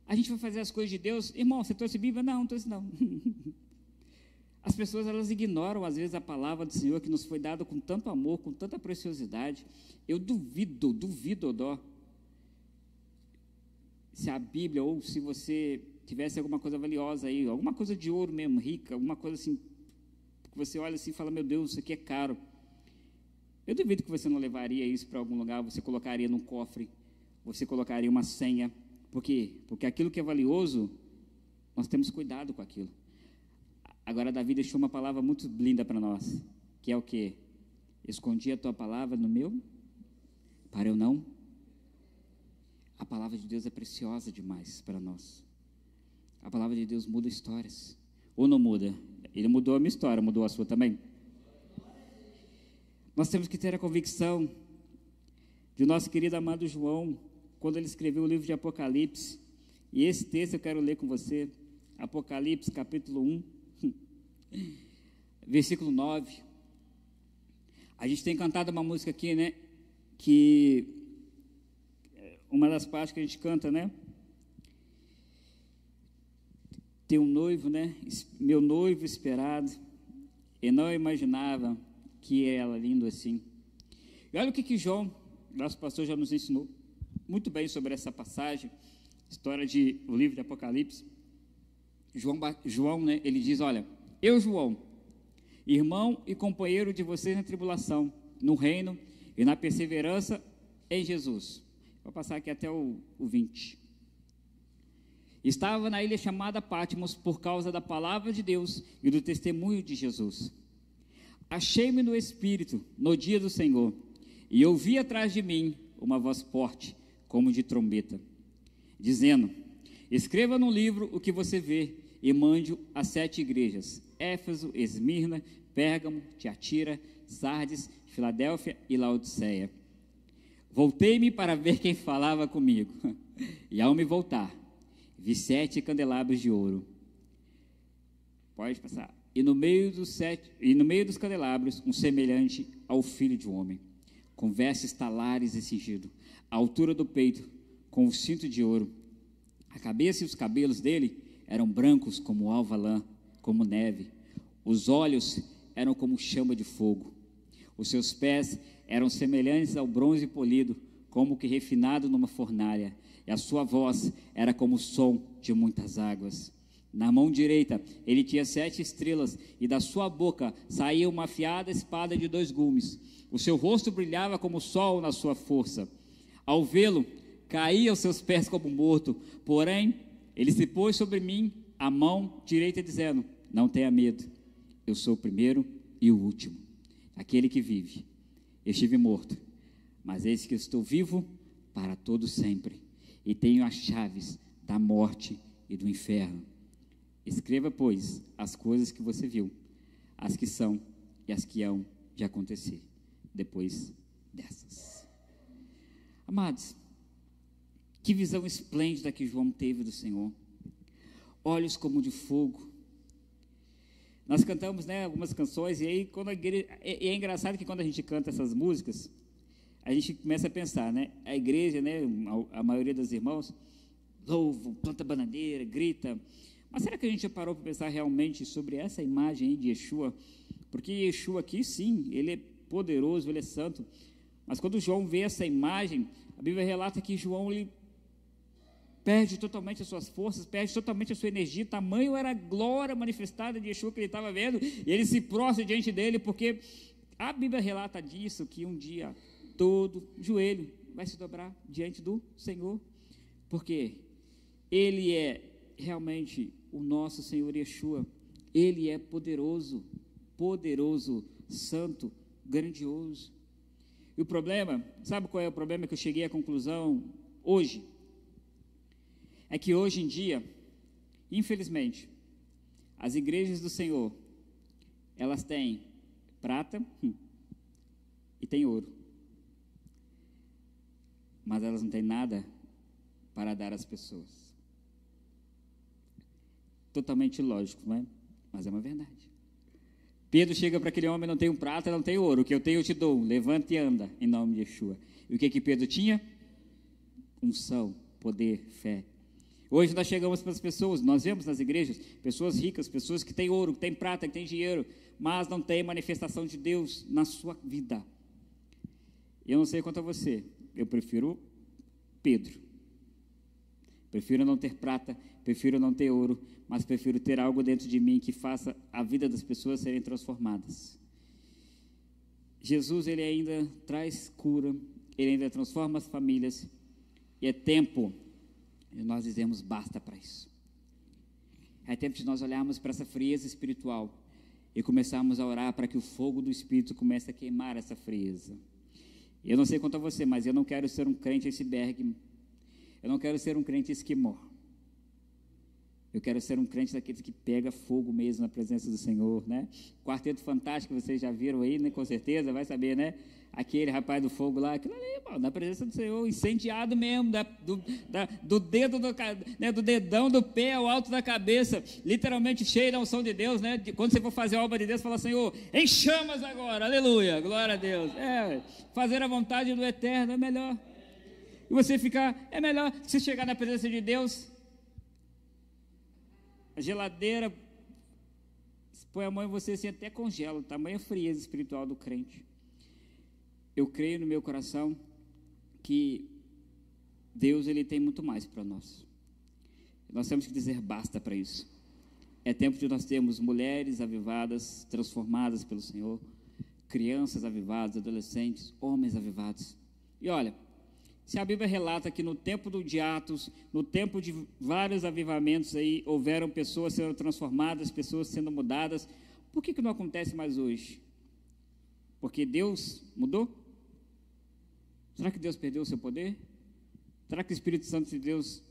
A gente vai fazer as coisas de Deus, irmão, você trouxe Bíblia? Não, não trouxe não. As pessoas elas ignoram às vezes a palavra do Senhor que nos foi dada com tanto amor, com tanta preciosidade. Eu duvido, duvido, Odó, se a Bíblia ou se você tivesse alguma coisa valiosa aí, alguma coisa de ouro mesmo, rica, alguma coisa assim que você olha assim e fala: Meu Deus, isso aqui é caro. Eu duvido que você não levaria isso para algum lugar, você colocaria num cofre, você colocaria uma senha. Por quê? Porque aquilo que é valioso, nós temos cuidado com aquilo. Agora, Davi deixou uma palavra muito linda para nós, que é o quê? Escondi a tua palavra no meu, para eu não. A palavra de Deus é preciosa demais para nós. A palavra de Deus muda histórias. Ou não muda? Ele mudou a minha história, mudou a sua também. Nós temos que ter a convicção de nosso querido amado João, quando ele escreveu o livro de Apocalipse. E esse texto eu quero ler com você. Apocalipse, capítulo 1, versículo 9. A gente tem cantado uma música aqui, né? Que uma das partes que a gente canta, né? ter um noivo, né? Meu noivo esperado. E não imaginava que era lindo assim. E olha o que, que João, nosso pastor, já nos ensinou muito bem sobre essa passagem, história de o livro de Apocalipse. João, João, né? Ele diz: Olha, eu, João, irmão e companheiro de vocês na tribulação, no reino e na perseverança em Jesus. Vou passar aqui até o, o 20. Estava na ilha chamada Patmos por causa da palavra de Deus e do testemunho de Jesus. Achei-me no Espírito no dia do Senhor e ouvi atrás de mim uma voz forte, como de trombeta, dizendo: Escreva no livro o que você vê e mande-o a sete igrejas: Éfeso, Esmirna, Pérgamo, Tiatira, Sardes, Filadélfia e Laodiceia. Voltei-me para ver quem falava comigo, e ao me voltar, vi sete candelabros de ouro. Pode passar. E no meio dos sete, e no meio dos candelabros, um semelhante ao filho de um homem, com vestes talares e cingido, à altura do peito, com o cinto de ouro. A cabeça e os cabelos dele eram brancos como alva lã, como neve. Os olhos eram como chama de fogo. Os seus pés eram semelhantes ao bronze polido, como que refinado numa fornalha e a sua voz era como o som de muitas águas. Na mão direita ele tinha sete estrelas, e da sua boca saía uma afiada espada de dois gumes. O seu rosto brilhava como o sol na sua força. Ao vê-lo, caía aos seus pés como morto. Porém, ele se pôs sobre mim a mão direita, dizendo: Não tenha medo, eu sou o primeiro e o último, aquele que vive. Eu estive morto, mas eis que estou vivo para todo sempre e tenho as chaves da morte e do inferno. Escreva, pois, as coisas que você viu, as que são e as que hão de acontecer depois dessas. Amados, que visão esplêndida que João teve do Senhor. Olhos como de fogo. Nós cantamos né, algumas canções, e aí quando igreja, é, é, engraçado que quando a gente canta essas músicas, a gente começa a pensar, né? A igreja, né, a maioria dos irmãos, louvam, planta bananeira, grita, mas será que a gente já parou para pensar realmente sobre essa imagem de Yeshua? Porque Yeshua aqui, sim, ele é poderoso, ele é santo. Mas quando João vê essa imagem, a Bíblia relata que João ele perde totalmente as suas forças, perde totalmente a sua energia. Tamanho era a glória manifestada de Yeshua que ele estava vendo, e ele se prostra diante dele, porque a Bíblia relata disso, que um dia todo joelho vai se dobrar diante do Senhor, porque ele é realmente o nosso Senhor Yeshua. Ele é poderoso, poderoso, santo, grandioso. E o problema, sabe qual é o problema que eu cheguei à conclusão hoje? É que hoje em dia, infelizmente, as igrejas do Senhor, elas têm prata hum, e têm ouro. Mas elas não têm nada para dar às pessoas totalmente ilógico, não é? Mas é uma verdade. Pedro chega para aquele homem, não tem um prata, não tem ouro, o que eu tenho eu te dou, levanta e anda, em nome de Yeshua. E o que que Pedro tinha? Unção, poder, fé. Hoje nós chegamos para as pessoas, nós vemos nas igrejas, pessoas ricas, pessoas que têm ouro, que têm prata, que têm dinheiro, mas não têm manifestação de Deus na sua vida. Eu não sei quanto a você, eu prefiro Pedro. Prefiro não ter prata, prefiro não ter ouro, mas prefiro ter algo dentro de mim que faça a vida das pessoas serem transformadas. Jesus, ele ainda traz cura, ele ainda transforma as famílias, e é tempo de nós dizermos basta para isso. É tempo de nós olharmos para essa frieza espiritual e começarmos a orar para que o fogo do Espírito comece a queimar essa frieza. Eu não sei quanto a você, mas eu não quero ser um crente iceberg, eu não quero ser um crente esquimó. Eu quero ser um crente daqueles que pega fogo mesmo na presença do Senhor, né? Quarteto Fantástico, vocês já viram aí, né? Com certeza, vai saber, né? Aquele rapaz do fogo lá, aquilo ali, na presença do Senhor, incendiado mesmo, da, do, da, do dedo, do, né, do dedão do pé ao alto da cabeça, literalmente cheio da unção de Deus, né? Quando você for fazer a obra de Deus, fala, Senhor, em chamas agora, aleluia, glória a Deus. É, fazer a vontade do Eterno é melhor. E você ficar, é melhor você chegar na presença de Deus a geladeira põe a mão em você assim até congela, o tamanho frieza espiritual do crente. Eu creio no meu coração que Deus ele tem muito mais para nós. Nós temos que dizer basta para isso. É tempo de nós termos mulheres avivadas, transformadas pelo Senhor, crianças avivadas, adolescentes, homens avivados. E olha, se a Bíblia relata que no tempo do Atos, no tempo de vários avivamentos aí, houveram pessoas sendo transformadas, pessoas sendo mudadas, por que, que não acontece mais hoje? Porque Deus mudou? Será que Deus perdeu o seu poder? Será que o Espírito Santo de Deus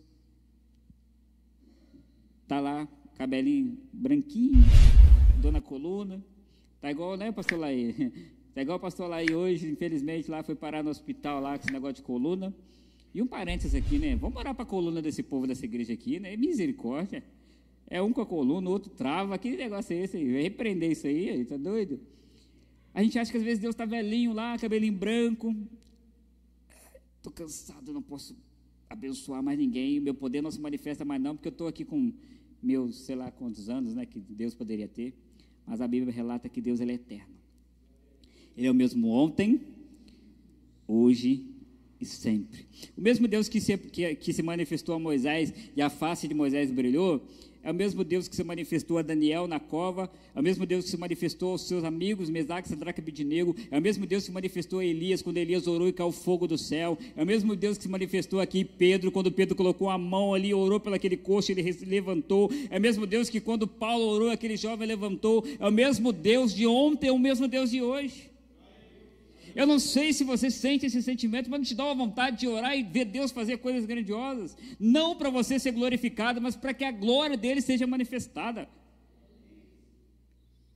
está lá, cabelinho branquinho, dona coluna? Está igual, né, pastor Laí? É igual o pastor lá aí hoje, infelizmente, lá foi parar no hospital lá com esse negócio de coluna. E um parênteses aqui, né? Vamos orar para a coluna desse povo dessa igreja aqui, né? Misericórdia. É um com a coluna, outro trava. Que negócio é esse aí? Vai repreender isso aí, aí, tá doido? A gente acha que às vezes Deus está velhinho lá, cabelinho branco. Estou cansado, não posso abençoar mais ninguém. Meu poder não se manifesta mais não, porque eu estou aqui com meus, sei lá quantos anos, né? Que Deus poderia ter. Mas a Bíblia relata que Deus ele é eterno. Ele é o mesmo ontem, hoje e sempre. O mesmo Deus que se, que, que se manifestou a Moisés e a face de Moisés brilhou, é o mesmo Deus que se manifestou a Daniel na cova, é o mesmo Deus que se manifestou aos seus amigos Mesaque, Sadraque e Abidinego, é o mesmo Deus que se manifestou a Elias quando Elias orou e caiu fogo do céu, é o mesmo Deus que se manifestou aqui Pedro quando Pedro colocou a mão ali, orou pelo aquele coxo, ele levantou, é o mesmo Deus que quando Paulo orou, aquele jovem levantou, é o mesmo Deus de ontem, é o mesmo Deus de hoje. Eu não sei se você sente esse sentimento, mas não te dá uma vontade de orar e ver Deus fazer coisas grandiosas. Não para você ser glorificado, mas para que a glória dele seja manifestada.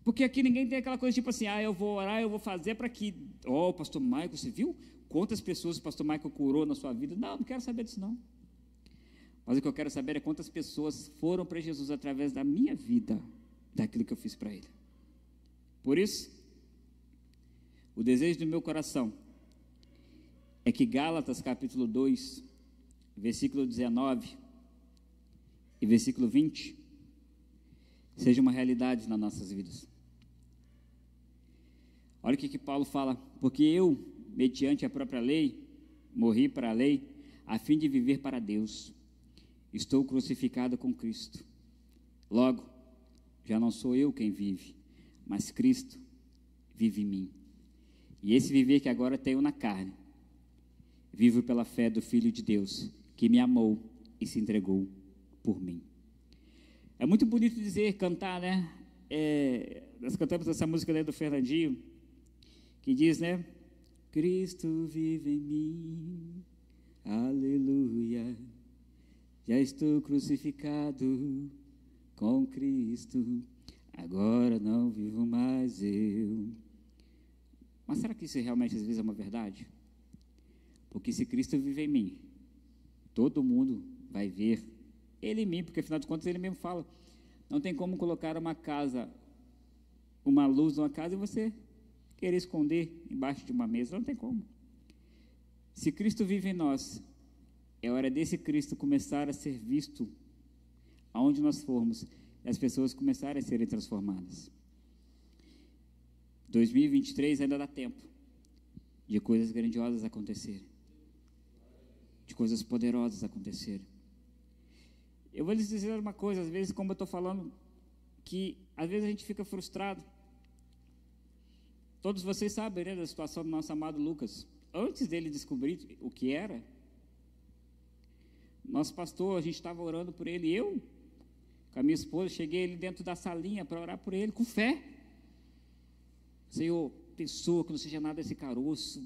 Porque aqui ninguém tem aquela coisa tipo assim, ah, eu vou orar, eu vou fazer para que. Ó, oh, pastor Michael, você viu quantas pessoas o pastor Michael curou na sua vida? Não, não quero saber disso, não. Mas o que eu quero saber é quantas pessoas foram para Jesus através da minha vida, daquilo que eu fiz para ele. Por isso, o desejo do meu coração é que Gálatas capítulo 2, versículo 19 e versículo 20 seja uma realidade nas nossas vidas. Olha o que, que Paulo fala, porque eu, mediante a própria lei, morri para a lei, a fim de viver para Deus. Estou crucificado com Cristo. Logo, já não sou eu quem vive, mas Cristo vive em mim. E esse viver que agora tenho na carne, vivo pela fé do Filho de Deus, que me amou e se entregou por mim. É muito bonito dizer, cantar, né? É, nós cantamos essa música né, do Fernandinho, que diz, né? Cristo vive em mim, aleluia. Já estou crucificado com Cristo, agora não vivo mais eu. Mas será que isso realmente às vezes é uma verdade? Porque se Cristo vive em mim, todo mundo vai ver Ele em mim, porque afinal de contas Ele mesmo fala: não tem como colocar uma casa, uma luz numa casa e você querer esconder embaixo de uma mesa, não tem como. Se Cristo vive em nós, é hora desse Cristo começar a ser visto aonde nós formos e as pessoas começarem a serem transformadas. 2023 ainda dá tempo de coisas grandiosas acontecerem, de coisas poderosas acontecerem. Eu vou lhes dizer uma coisa, às vezes, como eu estou falando, que às vezes a gente fica frustrado. Todos vocês sabem né, da situação do nosso amado Lucas. Antes dele descobrir o que era, nosso pastor, a gente estava orando por ele, eu, com a minha esposa, cheguei ele dentro da salinha para orar por ele, com fé. Senhor, pessoa que não seja nada esse caroço,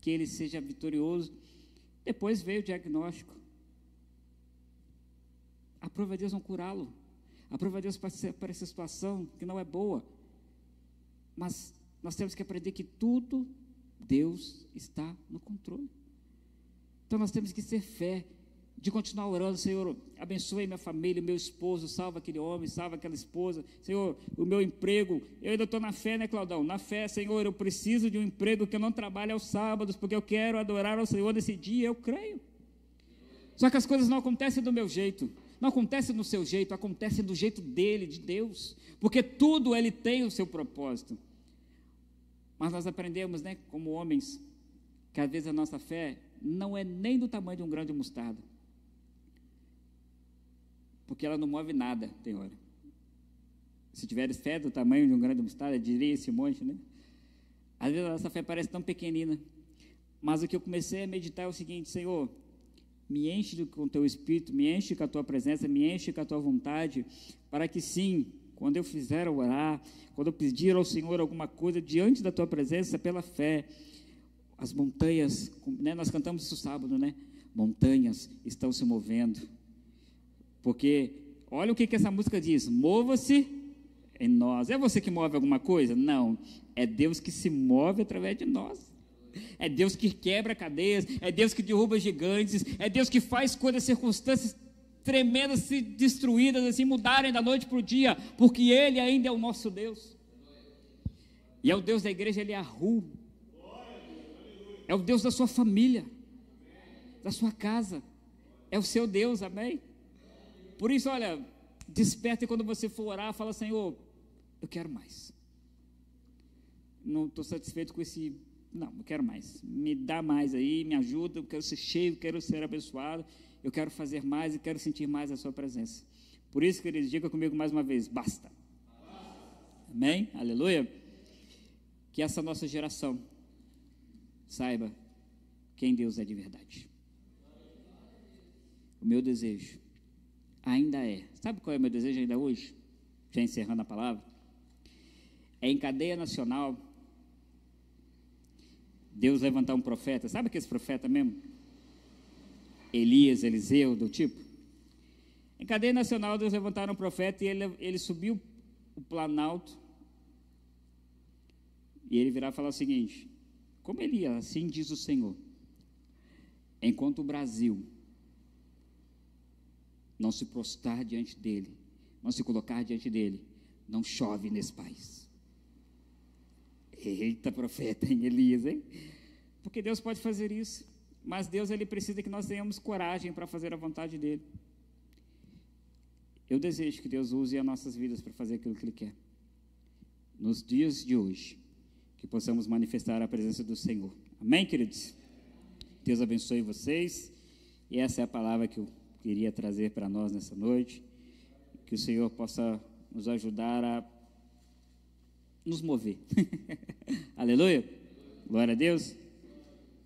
que ele seja vitorioso. Depois veio o diagnóstico. Aprova Deus não curá-lo. Aprova Deus para essa situação que não é boa. Mas nós temos que aprender que tudo Deus está no controle. Então nós temos que ser fé de continuar orando, Senhor, abençoe minha família, meu esposo, salva aquele homem, salva aquela esposa, Senhor, o meu emprego, eu ainda estou na fé, né, Claudão? Na fé, Senhor, eu preciso de um emprego que eu não trabalhe aos sábados, porque eu quero adorar ao Senhor nesse dia, eu creio. Só que as coisas não acontecem do meu jeito, não acontecem do seu jeito, acontecem do jeito dele, de Deus, porque tudo ele tem o seu propósito. Mas nós aprendemos, né, como homens, que às vezes a nossa fé não é nem do tamanho de um grão de mostarda porque ela não move nada, tem hora. Se tiveres fé do tamanho de um grande mostarda, diria esse monte, né? Às vezes a nossa fé parece tão pequenina. Mas o que eu comecei a meditar é o seguinte, Senhor, me enche com o teu espírito, me enche com a tua presença, me enche com a tua vontade, para que sim, quando eu fizer orar, quando eu pedir ao Senhor alguma coisa diante da tua presença, pela fé, as montanhas, né, nós cantamos isso sábado, né? Montanhas estão se movendo porque olha o que, que essa música diz: mova-se em nós. É você que move alguma coisa? Não. É Deus que se move através de nós. É Deus que quebra cadeias, é Deus que derruba gigantes, é Deus que faz coisas, circunstâncias tremendas se destruídas, assim, mudarem da noite para o dia, porque Ele ainda é o nosso Deus. E é o Deus da igreja, Ele é a Ru. É o Deus da sua família, da sua casa. É o seu Deus, amém? Por isso, olha, desperta e quando você for orar, fala, Senhor, eu quero mais. Não estou satisfeito com esse. Não, eu quero mais. Me dá mais aí, me ajuda, eu quero ser cheio, quero ser abençoado, eu quero fazer mais e quero sentir mais a sua presença. Por isso, queridos, diga comigo mais uma vez: basta. Amém? Aleluia. Que essa nossa geração saiba quem Deus é de verdade. O meu desejo ainda é. Sabe qual é o meu desejo ainda hoje? Já encerrando a palavra. É em cadeia nacional Deus levantar um profeta, sabe aquele profeta mesmo? Elias, Eliseu, do tipo? Em cadeia nacional, Deus levantaram um profeta e ele, ele subiu o planalto e ele virá falar o seguinte: Como Elias, assim diz o Senhor, enquanto o Brasil não se prostrar diante dele, não se colocar diante dele, não chove nesse país. Eita, profeta, em Elias, hein? Porque Deus pode fazer isso, mas Deus ele precisa que nós tenhamos coragem para fazer a vontade dele. Eu desejo que Deus use as nossas vidas para fazer aquilo que Ele quer. Nos dias de hoje, que possamos manifestar a presença do Senhor. Amém, queridos? Deus abençoe vocês. E essa é a palavra que eu queria trazer para nós nessa noite. Que o Senhor possa nos ajudar a nos mover. Aleluia. Glória a Deus.